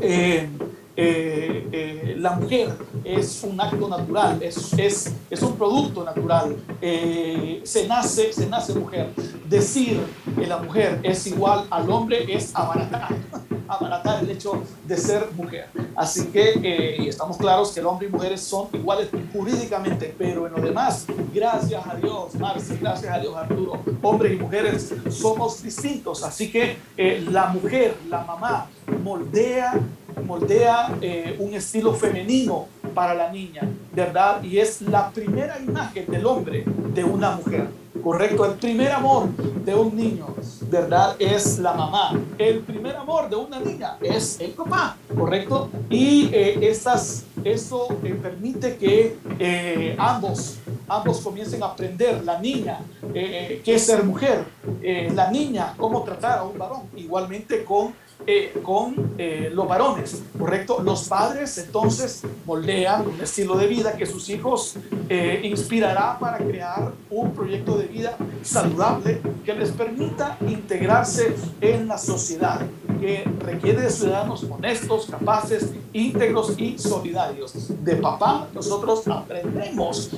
eh, eh, la mujer es un acto natural, es, es, es un producto natural, se, nace, se nace mujer. Decir que la mujer es igual al hombre es abaratar abaratar el hecho de ser mujer. Así que eh, estamos claros que el hombre y mujeres son iguales jurídicamente, pero en lo demás, gracias a Dios, Marci, gracias a Dios, Arturo, hombres y mujeres somos distintos. Así que eh, la mujer, la mamá, moldea moldea eh, un estilo femenino para la niña, ¿verdad? Y es la primera imagen del hombre de una mujer. ¿correcto? El primer amor de un niño, ¿verdad? Es la mamá. El primer amor de una niña es el papá, ¿correcto? Y eh, eso eh, permite que eh, ambos, ambos comiencen a aprender, la niña, qué es ser mujer, la niña, cómo tratar a un varón, igualmente con eh, con eh, los varones, ¿correcto? Los padres entonces moldean un estilo de vida que sus hijos eh, inspirará para crear un proyecto de vida saludable que les permita integrarse en la sociedad, que requiere de ciudadanos honestos, capaces, íntegros y solidarios. De papá nosotros aprendemos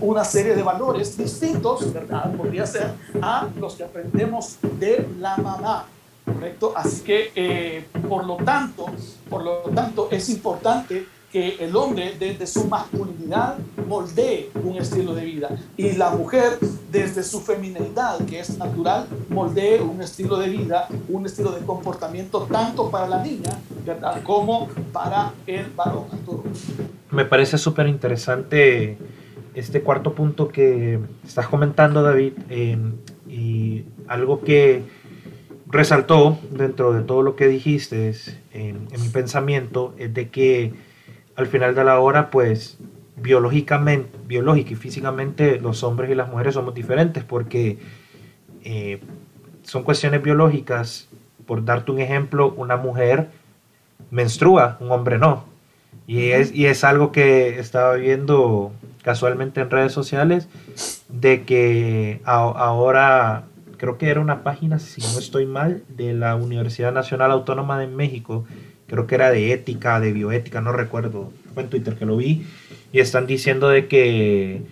una serie de valores distintos, ¿verdad? Podría ser a los que aprendemos de la mamá. ¿Correcto? Así que, eh, por lo tanto, por lo tanto, es importante que el hombre desde su masculinidad moldee un estilo de vida y la mujer desde su feminidad, que es natural, moldee un estilo de vida, un estilo de comportamiento tanto para la niña como para el varón. Me parece súper interesante este cuarto punto que estás comentando, David, em, y algo que resaltó dentro de todo lo que dijiste en, en mi pensamiento es de que al final de la hora, pues biológicamente, biológica y físicamente los hombres y las mujeres somos diferentes porque eh, son cuestiones biológicas. Por darte un ejemplo, una mujer menstrua, un hombre no. Y es, y es algo que estaba viendo casualmente en redes sociales, de que ahora, creo que era una página, si no estoy mal, de la Universidad Nacional Autónoma de México, creo que era de ética, de bioética, no recuerdo, fue en Twitter que lo vi, y están diciendo de que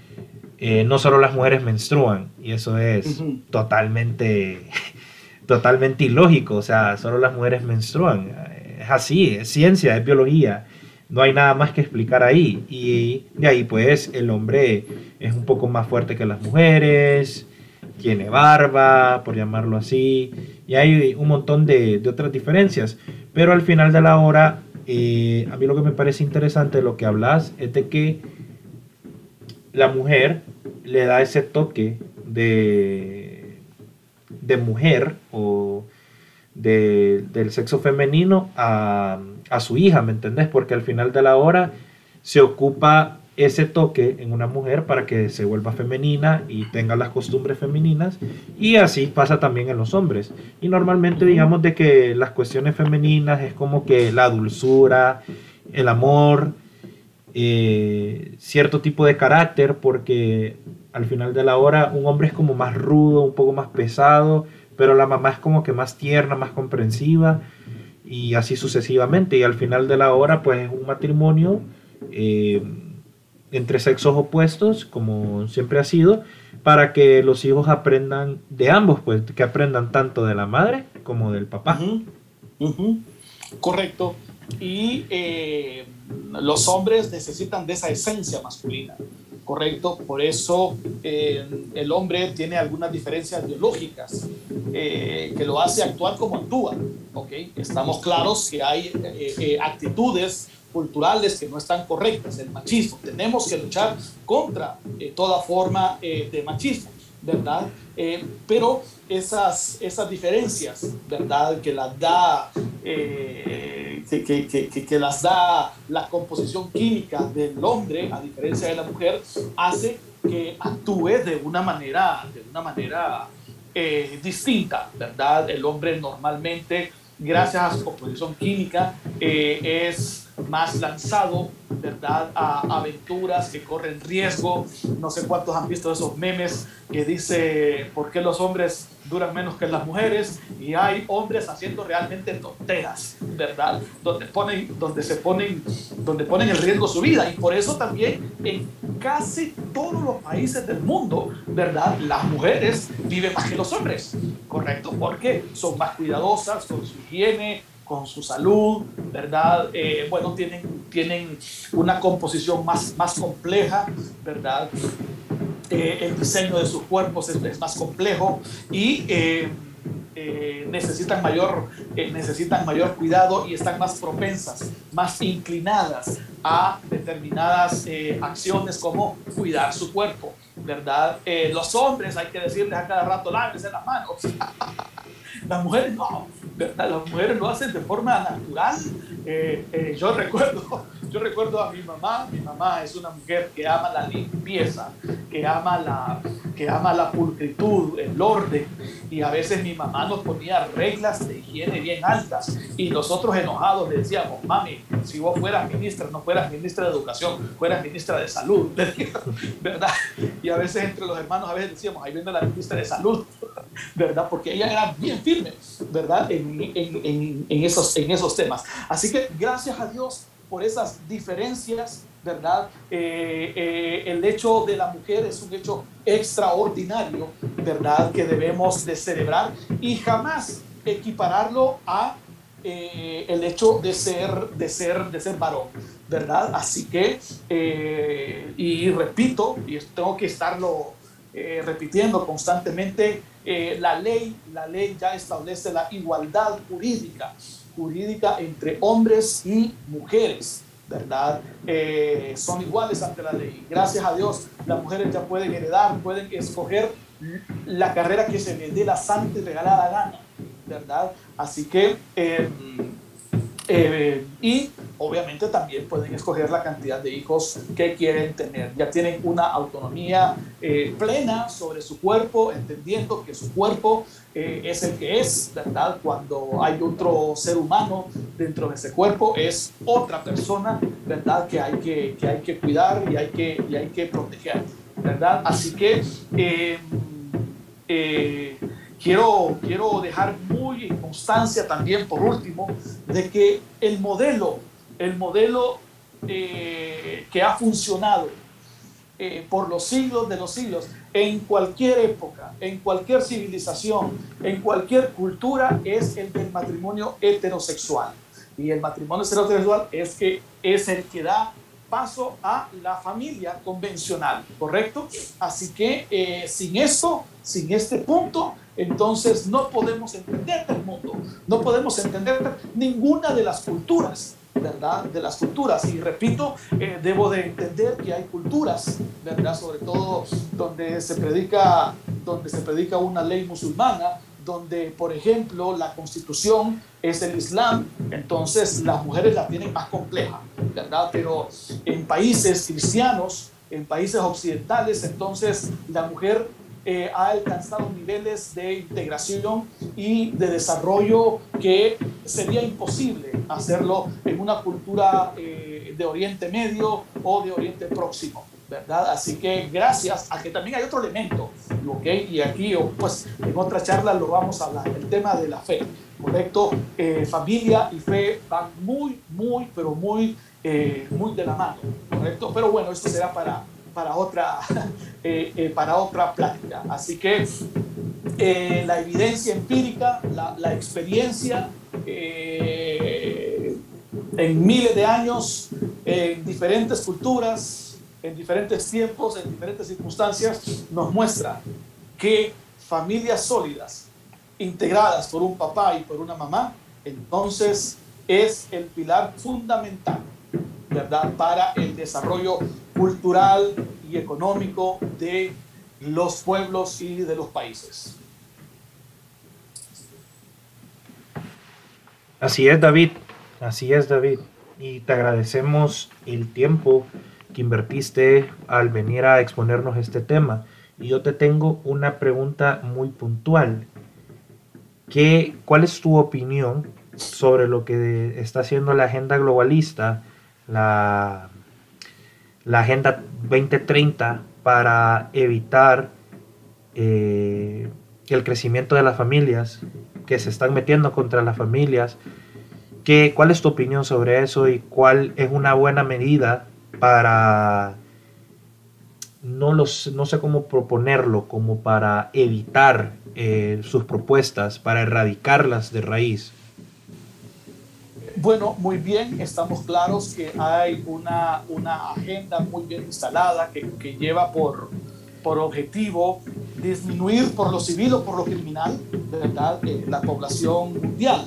eh, no solo las mujeres menstruan, y eso es totalmente, totalmente ilógico, o sea, solo las mujeres menstruan, es así, es ciencia, es biología, no hay nada más que explicar ahí, y de ahí pues el hombre es un poco más fuerte que las mujeres, tiene barba, por llamarlo así, y hay un montón de, de otras diferencias. Pero al final de la hora, eh, a mí lo que me parece interesante de lo que hablas es de que la mujer le da ese toque de, de mujer o del sexo femenino a, a su hija, ¿me entendés? Porque al final de la hora se ocupa ese toque en una mujer para que se vuelva femenina y tenga las costumbres femeninas y así pasa también en los hombres. Y normalmente digamos de que las cuestiones femeninas es como que la dulzura el amor eh, cierto tipo de carácter porque al final de la hora un hombre es como más rudo un poco más pesado pero la mamá es como que más tierna más comprensiva y así sucesivamente. Y al final de la hora pues es un matrimonio eh, entre sexos opuestos, como siempre ha sido, para que los hijos aprendan de ambos, pues que aprendan tanto de la madre como del papá. Correcto. Y eh, los hombres necesitan de esa esencia masculina, correcto. Por eso eh, el hombre tiene algunas diferencias biológicas eh, que lo hace actuar como actúa. ¿okay? Estamos claros que hay actitudes culturales que no están correctas, el machismo. Tenemos que luchar contra eh, toda forma eh, de machismo, ¿verdad? Eh, pero esas, esas diferencias, ¿verdad? Que las da, que, que, que, las da la composición química del hombre, a diferencia de la mujer, hace que actúe de una manera, de una manera distinta, ¿verdad? El hombre normalmente, gracias a su composición química, es más lanzado, ¿verdad? A aventuras que corren riesgo. No sé cuántos han visto esos memes que dice, ¿por qué los hombres duran menos que las mujeres? Y hay hombres haciendo realmente tonteras, ¿verdad? Donde, ponen, donde se ponen, donde ponen en riesgo su vida. Y por eso también en casi todos los países del mundo, ¿verdad? Las mujeres viven más que los hombres, ¿correcto? Porque son más cuidadosas con su higiene, con su salud, ¿verdad? Eh, bueno, tienen, tienen una composición más, más compleja, ¿verdad? Eh, el diseño de sus cuerpos es, más complejo y eh, necesitan, mayor, necesitan mayor cuidado y están más propensas, más inclinadas a determinadas acciones como cuidar su cuerpo, ¿verdad? los hombres, hay que decirles a cada rato, lávense las manos. Las mujeres no, las mujeres lo hacen de forma natural. Eh, eh, yo recuerdo, yo recuerdo a mi mamá. Mi mamá es una mujer que ama la limpieza, que ama la, que ama la pulcritud, el orden. Y a veces mi mamá nos ponía reglas de higiene bien altas. Y nosotros enojados le decíamos, mami, si vos fueras ministra, no fueras ministra de educación, fueras ministra de salud, ¿verdad? Y a veces entre los hermanos, a veces decíamos, ahí viene la ministra de salud, ¿verdad? Porque ella era bien firme, ¿verdad? En, en, en, esos, en esos temas. Así que gracias a Dios por esas diferencias, ¿verdad? Eh, eh, el hecho de la mujer es un hecho extraordinario, ¿verdad? Que debemos de celebrar y jamás equipararlo a eh, el hecho de ser, de ser, de ser varón, ¿verdad? Así que, eh, y repito, y tengo que estarlo eh, repitiendo constantemente, la ley, la ley ya establece la igualdad jurídica, jurídica entre hombres y mujeres. ¿verdad? son iguales ante la ley. Gracias a Dios, las mujeres ya pueden heredar, pueden escoger la carrera que se les dé la santa y regalada gana. ¿verdad? Así que, eh, y obviamente también pueden escoger la cantidad de hijos que quieren tener. Ya tienen una autonomía eh, plena sobre su cuerpo, entendiendo que su cuerpo eh, es el que es, ¿verdad? Cuando hay otro ser humano dentro de ese cuerpo, es otra persona, ¿verdad? Que hay que, que, hay que cuidar y hay que, y hay que proteger, ¿verdad? Así que... Em, quiero, quiero dejar muy en constancia también, por último, de que el modelo, el modelo eh, que ha funcionado eh, por los siglos de los siglos, en cualquier época, en cualquier civilización, en cualquier cultura, es el del matrimonio heterosexual. Y el matrimonio heterosexual es, que, es el que da paso a la familia convencional, ¿correcto? Así que eh, sin eso, sin este punto, entonces no podemos entender el mundo, no podemos entender ninguna de las culturas, ¿verdad? De las culturas. Y repito, eh, debo de entender que hay culturas, ¿verdad? Sobre todo donde se predica, donde se predica una ley musulmana, donde, por ejemplo, la constitución es el Islam, entonces las mujeres la tienen más compleja, ¿verdad? Pero en países cristianos, en países occidentales, entonces la mujer eh, ha alcanzado niveles de integración y de desarrollo que sería imposible hacerlo en una cultura eh, de Oriente Medio o de Oriente Próximo. ¿verdad? Así que gracias a que también hay otro elemento, ¿ok? Y aquí, pues, en otra charla lo vamos a hablar, el tema de la fe, ¿correcto? Eh, familia y fe van muy, muy, pero muy, muy de la mano, ¿correcto? Pero bueno, esto será para, para otra, eh, eh, para otra plática. Así que eh, la evidencia empírica, la, la experiencia en miles de años, en diferentes culturas, en diferentes tiempos, en diferentes circunstancias, nos muestra que familias sólidas, integradas por un papá y por una mamá, entonces es el pilar fundamental ¿verdad? Para el desarrollo cultural y económico de los pueblos y de los países. Así es, David. Así es, David. Y te agradecemos el tiempo que invertiste al venir a exponernos este tema. Y yo te tengo una pregunta muy puntual. ¿Qué, ¿Cuál es tu opinión sobre lo que está haciendo la agenda globalista la, la Agenda 2030 para evitar eh, el crecimiento de las familias, que se están metiendo contra las familias. ¿Qué, ¿Cuál es tu opinión sobre eso y cuál es una buena medida para, no, los, no sé cómo proponerlo, como para evitar eh, sus propuestas, para erradicarlas de raíz? Bueno, muy bien, estamos claros que hay una, una agenda muy bien instalada que, lleva por, por objetivo disminuir por lo civil o por lo criminal, ¿verdad?, eh, la población mundial.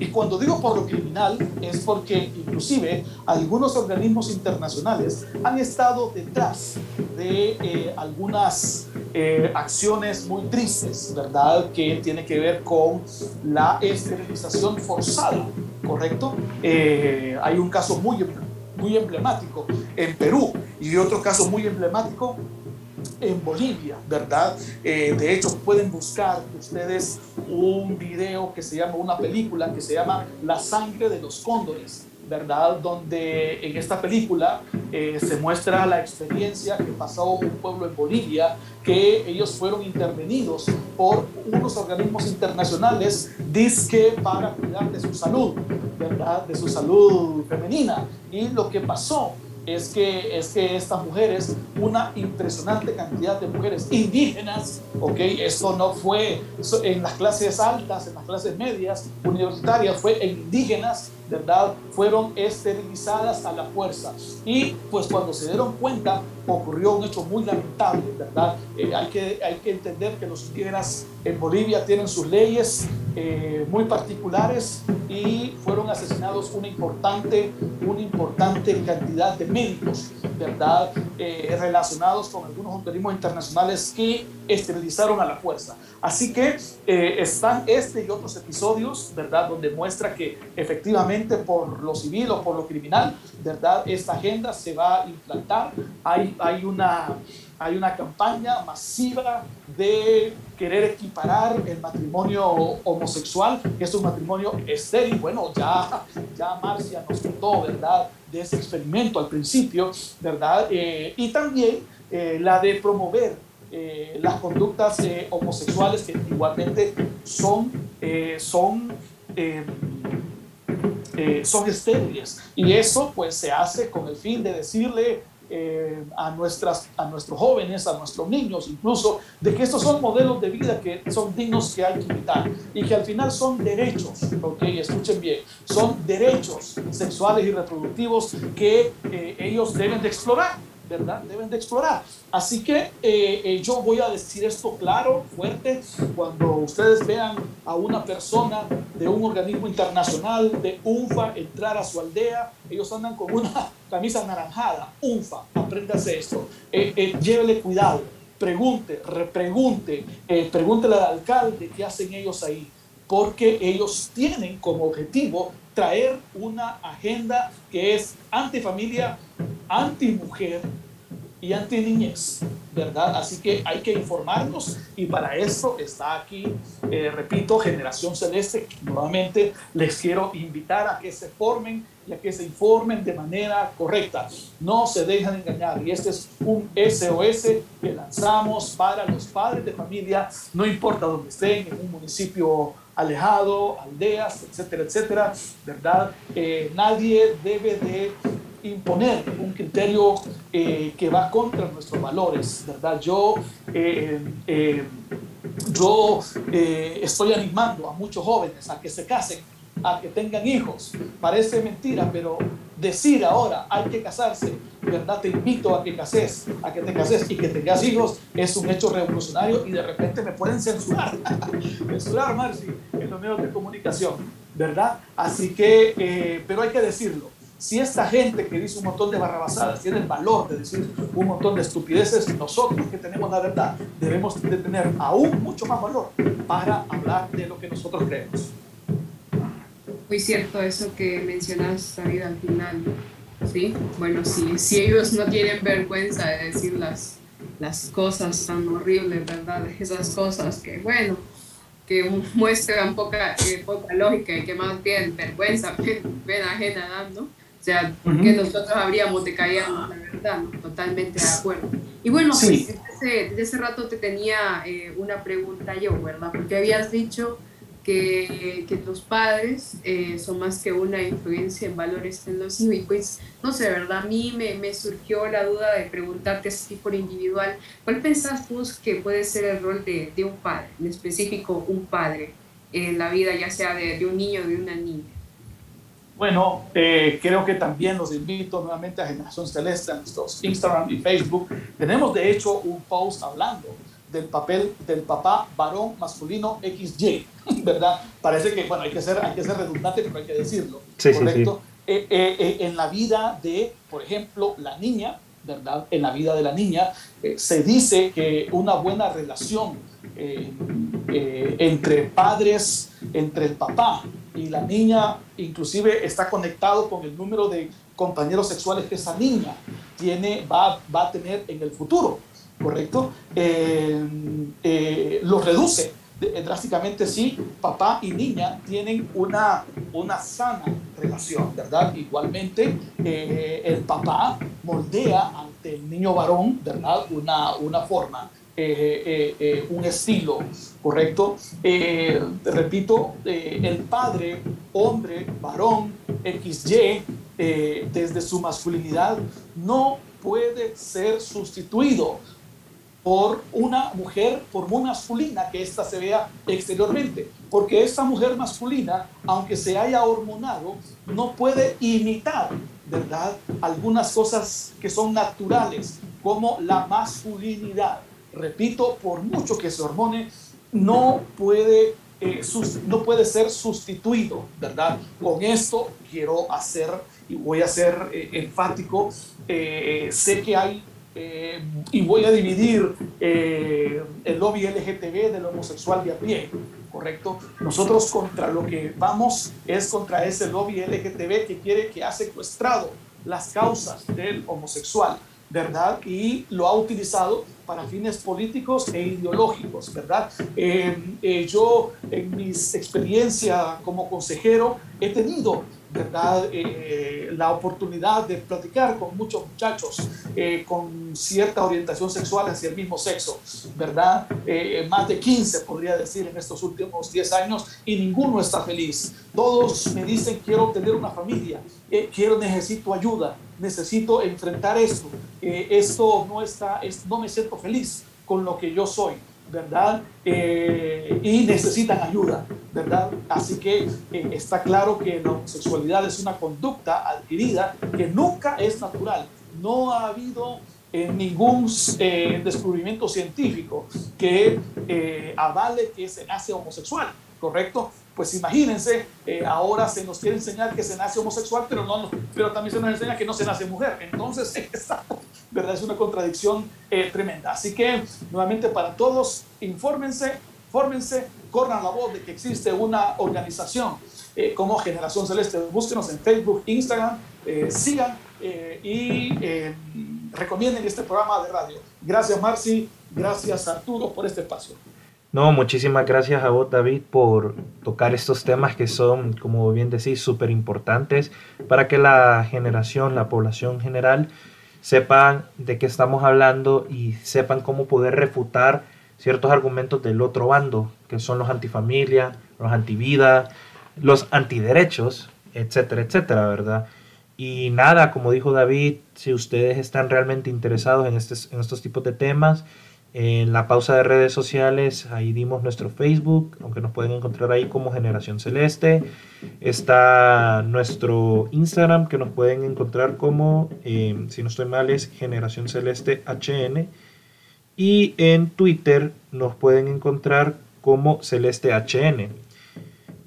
Y cuando digo por lo criminal es porque inclusive algunos organismos internacionales han estado detrás de eh, algunas eh, acciones muy tristes, ¿verdad?, que tiene que ver con la esterilización forzada, ¿correcto? hay un caso muy, muy emblemático en Perú y otro caso muy emblemático en Bolivia, ¿verdad? Eh, de hecho, pueden buscar ustedes un video que se llama, una película que se llama La sangre de los cóndores, ¿verdad? Donde en esta película eh, se muestra la experiencia que pasó un pueblo en Bolivia, que ellos fueron intervenidos por unos organismos internacionales, disque para cuidar de su salud, ¿verdad? De su salud femenina. Y lo que pasó es que, es que estas mujeres, una impresionante cantidad de mujeres indígenas, ¿ok? Esto no fue en las clases altas, en las clases medias, universitarias, fue en indígenas, ¿verdad? Fueron esterilizadas a la fuerza. Y pues cuando se dieron cuenta, ocurrió un hecho muy lamentable, ¿verdad? Eh, hay, que, hay que entender que los indígenas en Bolivia tienen sus leyes eh, muy particulares y fueron asesinados una importante, una importante cantidad de médicos, ¿verdad? Eh, relacionados con algunos organismos internacionales que esterilizaron a la fuerza. Así que están este y otros episodios, ¿verdad? Donde muestra que efectivamente por lo civil o por lo criminal, ¿verdad? Esta agenda se va a implantar. Hay, hay, una, hay una campaña masiva de querer equiparar el matrimonio homosexual, que es un matrimonio estéril. Bueno, ya, ya Marcia nos contó, ¿verdad? De ese experimento al principio, ¿verdad? Eh, y también eh, la de promover eh, las conductas homosexuales que igualmente son, son son estériles. Y eso pues se hace con el fin de decirle eh, a, nuestras, a nuestros jóvenes, a nuestros niños incluso, de que estos son modelos de vida que son dignos que hay que imitar y que al final son derechos, ok, escuchen bien, son derechos sexuales y reproductivos que eh, ellos deben de explorar. ¿Verdad? Deben de explorar. Así que eh, eh, yo voy a decir esto claro, fuerte, cuando ustedes vean a una persona de un organismo internacional, de UNFA, entrar a su aldea, ellos andan con una camisa anaranjada, UNFA, apréndase esto, eh, llévele cuidado, pregunte, repregunte, pregúntele al alcalde qué hacen ellos ahí, porque ellos tienen como objetivo traer una agenda que es antifamilia, anti-mujer y anti-niñez, ¿verdad? Así que hay que informarnos y para eso está aquí, eh, repito, Generación Celeste. Nuevamente les quiero invitar a que se formen y a que se informen de manera correcta. No se dejan engañar. Y este es un SOS que lanzamos para los padres de familia, no importa dónde estén, en un municipio alejado, aldeas, etcétera, etcétera, ¿verdad? Eh, nadie debe de imponer un criterio eh, que va contra nuestros valores, ¿verdad? Yo, eh, yo estoy animando a muchos jóvenes a que se casen, a que tengan hijos. Parece mentira, pero decir ahora hay que casarse, ¿verdad? Te invito a que cases, a que te cases y que tengas hijos, es un hecho revolucionario y de repente me pueden censurar, censurar, Marci, en los medios de comunicación, ¿verdad? Así que, eh, pero hay que decirlo. Si esta gente que dice un montón de barrabasadas tiene el valor de decir un montón de estupideces, nosotros que tenemos la verdad debemos de tener aún mucho más valor para hablar de lo que nosotros creemos muy cierto eso que mencionas, David, al final. Sí, bueno, sí, si ellos no tienen vergüenza de decir las, las cosas tan horribles, ¿verdad? Esas cosas que, bueno, que muestran poca, eh, poca lógica y que más bien vergüenza, pena ajena dando. O sea, porque nosotros habríamos de callarnos la verdad, totalmente de acuerdo. Y bueno, sí. pues, desde, desde, ese rato te tenía eh, una pregunta yo, ¿verdad? Porque habías dicho que, que los padres eh, son más que una influencia en valores en los hijos. Y pues, no sé, ¿verdad? A mí me, me, surgió la duda de preguntarte así por individual, ¿cuál pensás vos que puede ser el rol de, de un padre, en específico un padre, en la vida, ya sea de, de un niño o de una niña? Bueno, eh, creo que también los invito nuevamente a Generación Celeste, a nuestros Instagram y Facebook. Tenemos de hecho un post hablando del papel del papá varón masculino XY, ¿verdad? Parece que, bueno, hay que ser, hay que ser redundante, pero hay que decirlo, ¿correcto? Eh, eh, eh, en la vida de, por ejemplo, la niña, ¿verdad? En la vida de la niña se dice que una buena relación entre padres, entre el papá y la niña, inclusive está conectado con el número de compañeros sexuales que esa niña tiene, va, va a tener en el futuro. ¿Correcto? Eh, eh, los reduce eh, drásticamente si papá y niña tienen una, una sana relación, ¿verdad? Igualmente, el papá moldea ante el niño varón, ¿verdad? Una, una forma, un estilo, ¿correcto? repito, el padre, hombre, varón, XY, eh, desde su masculinidad no puede ser sustituido por una mujer, por muy masculina que ésta se vea exteriormente. Porque esta mujer masculina, aunque se haya hormonado, no puede imitar, ¿verdad? Algunas cosas que son naturales, como la masculinidad. Repito, por mucho que se hormone, no puede, eh, no puede ser sustituido, ¿verdad? Con esto quiero hacer y voy a ser eh, enfático. Eh, sé que hay eh, y voy a dividir eh, el lobby LGTB del homosexual de a pie, ¿correcto? Nosotros contra lo que vamos es contra ese lobby LGTB que quiere que ha secuestrado las causas del homosexual, ¿verdad? Y lo ha utilizado para fines políticos e ideológicos, ¿verdad? Eh, yo en mi experiencia como consejero he tenido ¿verdad? Eh, la oportunidad de platicar con muchos muchachos eh, con cierta orientación sexual hacia el mismo sexo, ¿verdad? Eh, más de 15 podría decir en estos últimos 10 años y ninguno está feliz. Todos me dicen quiero tener una familia, quiero, necesito ayuda, necesito enfrentar esto, esto no está, no me siento feliz con lo que yo soy. ¿verdad? Eh, y necesitan ayuda, ¿verdad? Así que eh, está claro que la homosexualidad es una conducta adquirida que nunca es natural. No ha habido eh, ningún descubrimiento científico que avale que se nace homosexual, ¿correcto? Pues imagínense, ahora se nos quiere enseñar que se nace homosexual, pero, no, pero también se nos enseña que no se nace mujer. Entonces, ¿verdad? Es una contradicción eh, tremenda. Así que, nuevamente, para todos, infórmense, fórmense, corran la voz de que existe una organización eh, como Generación Celeste. Búsquenos en Facebook, Instagram, eh, sigan y recomienden este programa de radio. Gracias, Marci. Gracias, Arturo, por este espacio. No, muchísimas gracias a vos, David, por tocar estos temas que son, como bien decís, súper importantes para que la generación, la población general, sepan de qué estamos hablando y sepan cómo poder refutar ciertos argumentos del otro bando, que son los antifamilia, los antivida, los antiderechos, etcétera, etcétera, ¿verdad? Y nada, como dijo David, si ustedes están realmente interesados en, en estos tipos de temas, en la pausa de redes sociales, ahí dimos nuestro Facebook, aunque nos pueden encontrar ahí como Generación Celeste. Está nuestro Instagram, que nos pueden encontrar como, eh, si no estoy mal, es Generación Celeste HN. Y en Twitter nos pueden encontrar como Celeste HN.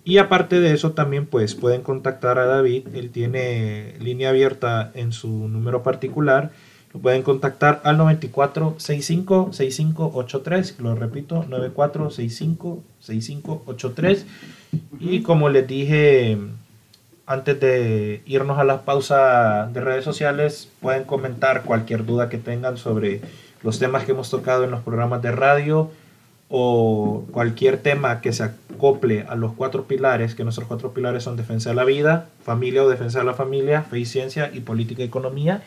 Y aparte de eso, también pues pueden contactar a David. Él tiene línea abierta en su número particular lo pueden contactar al 94656583, lo repito, 94656583. Y como les dije antes de irnos a la pausa de redes sociales, pueden comentar cualquier duda que tengan sobre los temas que hemos tocado en los programas de radio o cualquier tema que se acople a los cuatro pilares, que nuestros cuatro pilares son defensa de la vida, familia o defensa de la familia, fe y ciencia y política y economía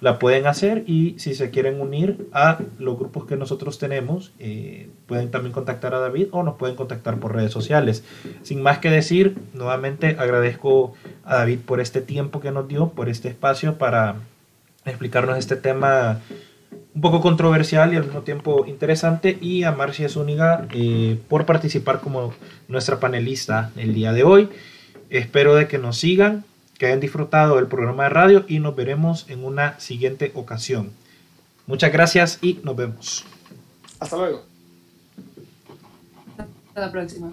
la pueden hacer y si se quieren unir a los grupos que nosotros tenemos, eh, pueden también contactar a David o nos pueden contactar por redes sociales. Sin más que decir, nuevamente agradezco a David por este tiempo que nos dio, por este espacio para explicarnos este tema un poco controversial y al mismo tiempo interesante y a Marcia Zúñiga eh, por participar como nuestra panelista el día de hoy. Espero de que nos sigan, que hayan disfrutado del programa de radio y nos veremos en una siguiente ocasión. Muchas gracias y nos vemos. Hasta luego. Hasta la próxima.